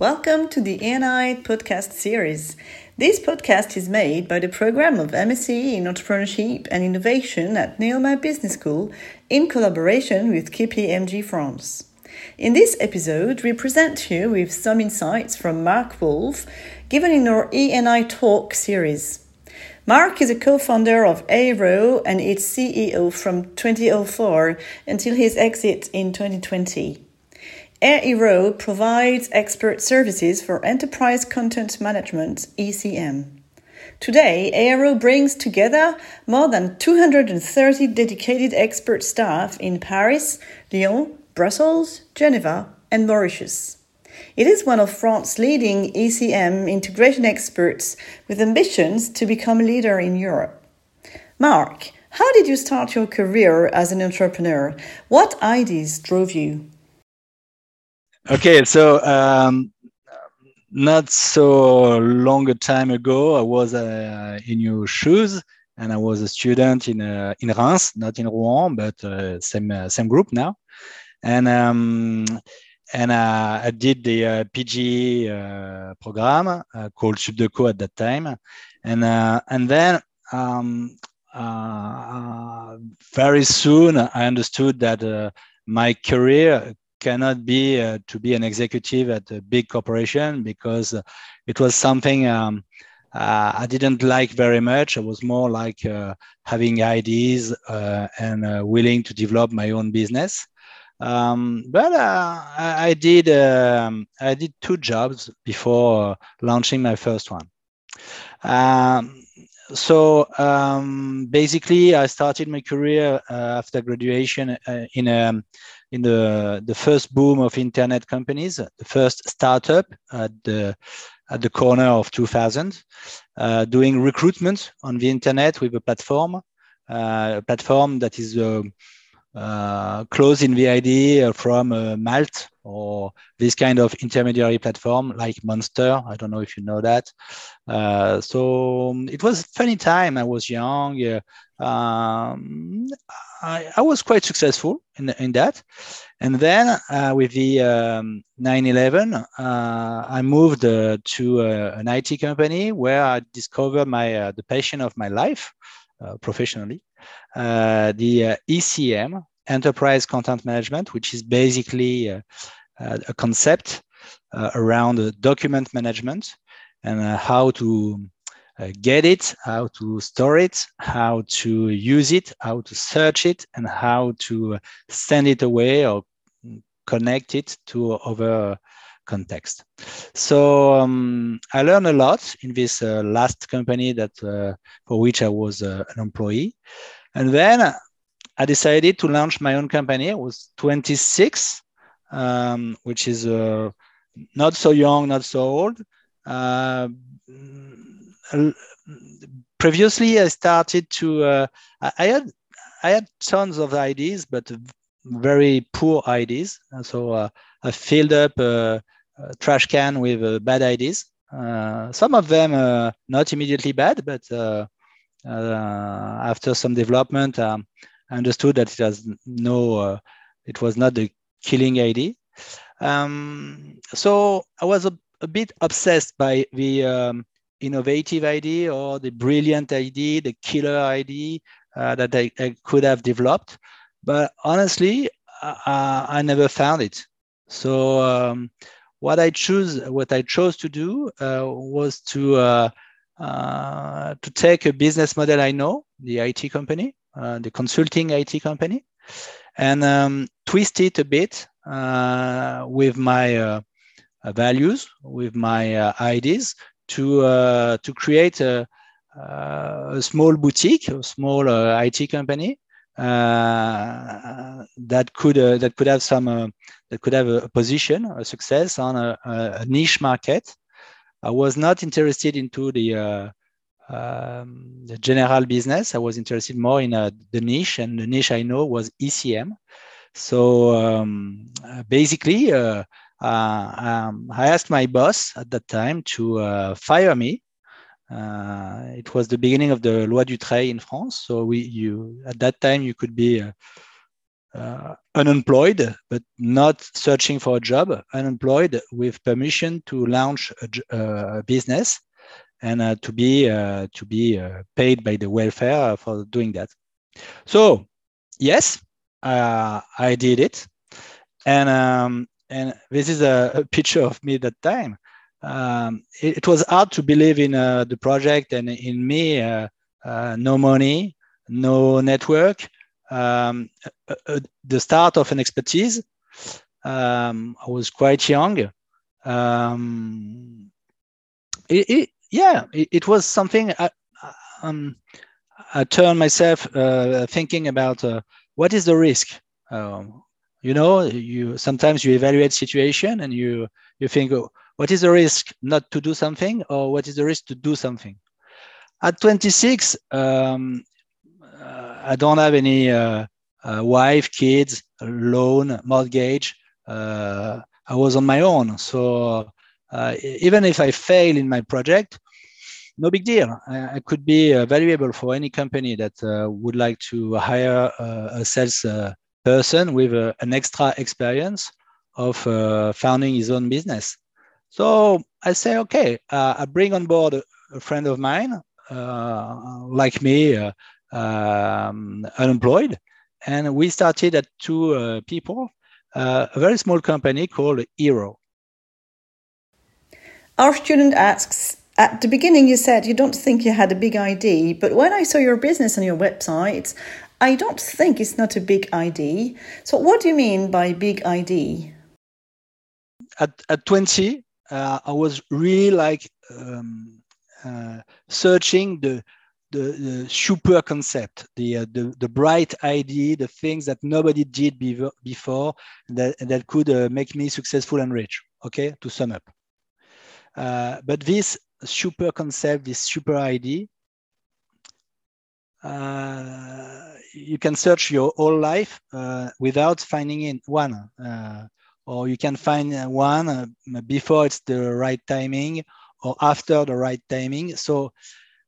Welcome to the E&I podcast series. This podcast is made by the program of MSc in Entrepreneurship and Innovation at Neoma Business School in collaboration with KPMG France. In this episode, we present you with some insights from Marc Wolff given in our E&I Talk series. Marc is a co-founder of AEROW and its CEO from 2004 until his exit in 2020. AEROW provides expert services for enterprise content management, ECM. Today, AEROW brings together more than 230 dedicated expert staff in Paris, Lyon, Brussels, Geneva, and Mauritius. It is one of France's leading ECM integration experts with ambitions to become a leader in Europe. Marc, how did you start your career as an entrepreneur? What ideas drove you? Okay, so um, not so long a time ago, I was uh, in your shoes, and I was a student in uh, in Reims, not in Rouen, but uh, same uh, same group now, and um, and uh, I did the uh, PG program called Sup de Co at that time, and and then. Um, very soon, I understood that my career cannot be uh, to be an executive at a big corporation because uh, it was something um, uh, I didn't like very much. I was more like uh, having ideas uh, and uh, willing to develop my own business. Um, but I, I, did um, I did two jobs before launching my first one. Um, so um, basically, I started my career after graduation in a in the, the first boom of internet companies, the first startup at the, at the corner of 2000, uh, doing recruitment on the internet with a platform, uh, a platform that is uh, uh close in the idea from uh, Malt or this kind of intermediary platform like Monster. I don't know if you know that. Uh, so um, it was funny time. I was young. Um, I, I, was quite successful in, in that. And then uh, with the um, 9/11, uh, I moved uh, to uh, an IT company where I discovered my uh, the passion of my life uh, Uh, professionally, uh, the uh, ECM, Enterprise Content Management, which is basically a concept around document management and how to uh, get it, how to store it, how to use it, how to search it, and how to send it away or connect it to other context. So um, I learned a lot in this uh, last company that uh, for which I was uh, an employee, and then I decided to launch my own company. I was 26, um, which is uh, not so young, not so old. Previously I started to uh, I had I had tons of ideas, but very poor ideas. so uh, I filled up a, a trash can with uh, bad ideas. Uh, some of them uh, not immediately bad, but uh, after some development, um, I understood that it has no, it was not the killing idea. Um, so I was a, a, bit obsessed by the um, innovative idea or the brilliant idea, the killer idea uh, that I, I, could have developed. But honestly, uh, I never found it. So um, what I choose, what I chose to do uh, was to uh, uh, to take a business model I know, the IT company, uh, the consulting IT company, and um, twist it a bit with my values, with my ideas, to uh, to create a, uh, a, small boutique, a small uh, IT company that could that could have some that could have a, position, a success on a, a, niche market. I was not interested into the um, the general business. I was interested more in uh, the niche, and the niche I know was ECM. So um, basically, uh, uh, um, I asked my boss at that time to uh, fire me. Uh, it was the beginning of the loi Dutreil in France. So we, you, at that time, you could be uh, unemployed, but not searching for a job, unemployed with permission to launch a, a business and uh, to be uh, to be uh, paid by the welfare for doing that. So yes, uh, I did it, and um, and this is a, a, picture of me that time. Um, it, it, was hard to believe in uh, the project and in me. no money, no network, um, uh, uh, the start of an expertise. Um, I was quite young. Um, it, it, yeah, it, was something I, um, I turned myself uh, thinking about uh, what is the risk. Um, you know, you sometimes you evaluate situation and you you think, oh, what is the risk not to do something, or what is the risk to do something. At 26, um, I don't have any uh, uh, wife, kids, loan, mortgage. Uh, I was on my own. So even if I fail in my project, no big deal. I, I could be uh, valuable for any company that uh, would like to hire uh, a sales person with an extra experience of founding his own business. So I say, okay, I bring on board a, a friend of mine, like me, um, unemployed. And we started at two uh, people, uh, a very small company called AEROW. Our student asks, at the beginning you said you don't think you had a big ID, but when I saw your business on your website, I don't think it's not a big ID. So what do you mean by big ID? At, at 20, uh, I was really like um, uh, searching the the, the super concept, the, uh, the, the bright idea, the things that nobody did before that, that could uh, make me successful and rich, okay, to sum up. Uh, but this super concept, this super idea, uh, you can search your whole life without finding in one. Uh, or you can find one before it's the right timing or after the right timing. So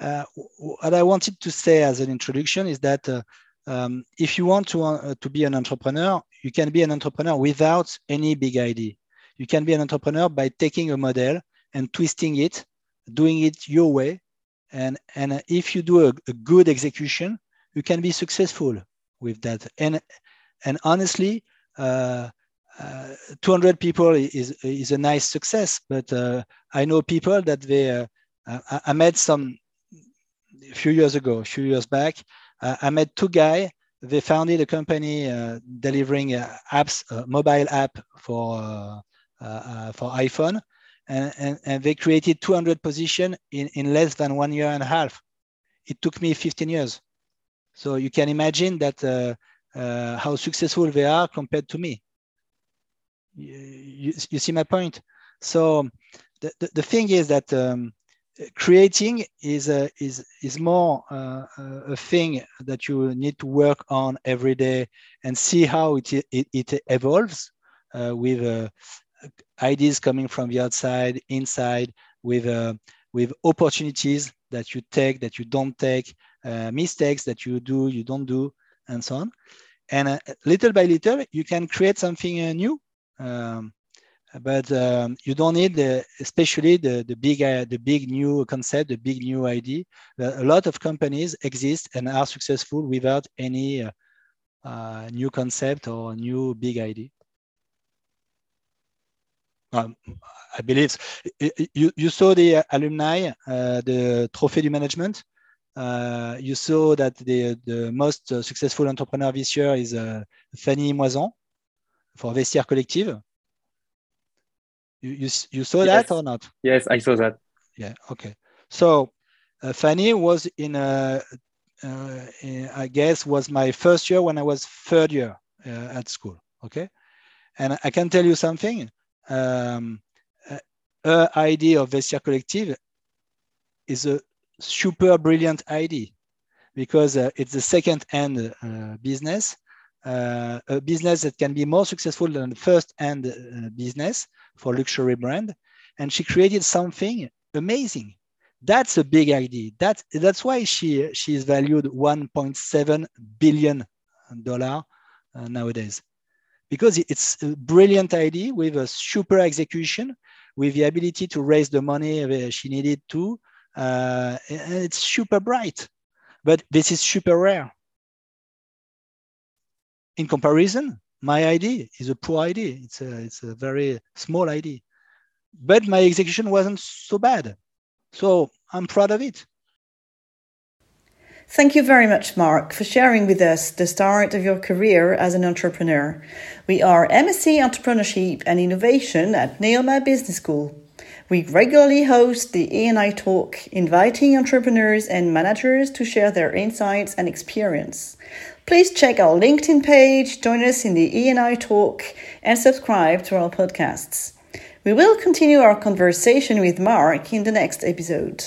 uh, what I wanted to say as an introduction is that uh, um, if you want to, uh, to be an entrepreneur, you can be an entrepreneur without any big idea. You can be an entrepreneur by taking a model and twisting it, doing it your way. And, and if you do a, a good execution, you can be successful with that. And, and honestly, uh, uh, 200 people is, is a nice success, but uh, I know people that they, uh, I, I met some a few years ago, a few years back, uh, I met two guys. They founded a company uh, delivering uh, apps, uh, mobile app for uh, uh, for iPhone, and, and, and, they created 200 positions in, in less than one year and a half. It took me 15 years. So you can imagine that how successful they are compared to me. You, you, see my point? So the, the, the thing is that um, creating is a, is is more uh, a thing that you need to work on every day and see how it it, it evolves uh, with uh, ideas coming from the outside inside with uh, with opportunities that you take that you don't take uh, mistakes that you do you don't do and so on and uh, little by little you can create something new um, but um, you don't need the, especially the, the big uh, the big new concept the big new idea. A lot of companies exist and are successful without any uh, uh, new concept or new big idea. Um, I believe you, you saw the alumni, uh, the Trophée du Management. Uh, you saw that the, the most successful entrepreneur this year is Fanny Moizant for Vestiaire Collective. You, you, you saw yes. that or not? Yes, I saw that. Yeah, okay. So uh, Fanny was in, a, uh, in, I guess, was my first year when I was third year uh, at school, okay? And I can tell you something. Um, uh, her idea of Vestiaire Collective is a super brilliant idea because uh, it's a second-hand uh, business uh, a business that can be more successful than the first hand uh, business for luxury brand. And she created something amazing. That's a big idea. That, that's why she, she is valued 1.7 billion dollar uh, nowadays because it's a brilliant idea with a super execution, with the ability to raise the money she needed to. Uh, it's super bright, but this is super rare. In comparison, my idea is a poor idea. It's a, it's a very small idea, but my execution wasn't so bad. So I'm proud of it. Thank you very much, Marc, for sharing with us the start of your career as an entrepreneur. We are MSc Entrepreneurship and Innovation at Neoma Business School. We regularly host the E&I Talk, inviting entrepreneurs and managers to share their insights and experience. Please check our LinkedIn page, join us in the E&I Talk, and subscribe to our podcasts. We will continue our conversation with Marc in the next episode.